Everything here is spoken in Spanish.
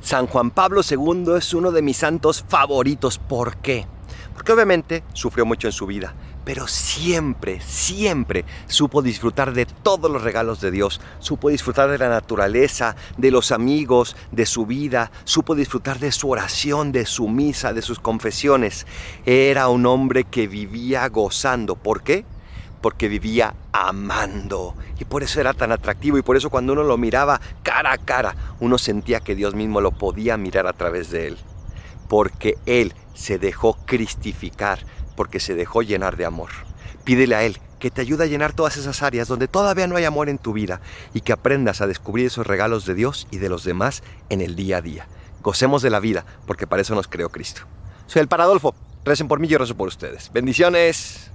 San Juan Pablo II es uno de mis santos favoritos. ¿Por qué? Porque obviamente sufrió mucho en su vida, pero siempre, siempre supo disfrutar de todos los regalos de Dios. Supo disfrutar de la naturaleza, de los amigos, de su vida. Supo disfrutar de su oración, de su misa, de sus confesiones. Era un hombre que vivía gozando. ¿Por qué? Porque vivía amando. Y por eso era tan atractivo y por eso cuando uno lo miraba cara a cara, uno sentía que Dios mismo lo podía mirar a través de él. Porque Él se dejó cristificar, porque se dejó llenar de amor. Pídele a Él que te ayude a llenar todas esas áreas donde todavía no hay amor en tu vida y que aprendas a descubrir esos regalos de Dios y de los demás en el día a día. Gocemos de la vida, porque para eso nos creó Cristo. Soy el Paradolfo. Recen por mí yo rezo por ustedes. Bendiciones.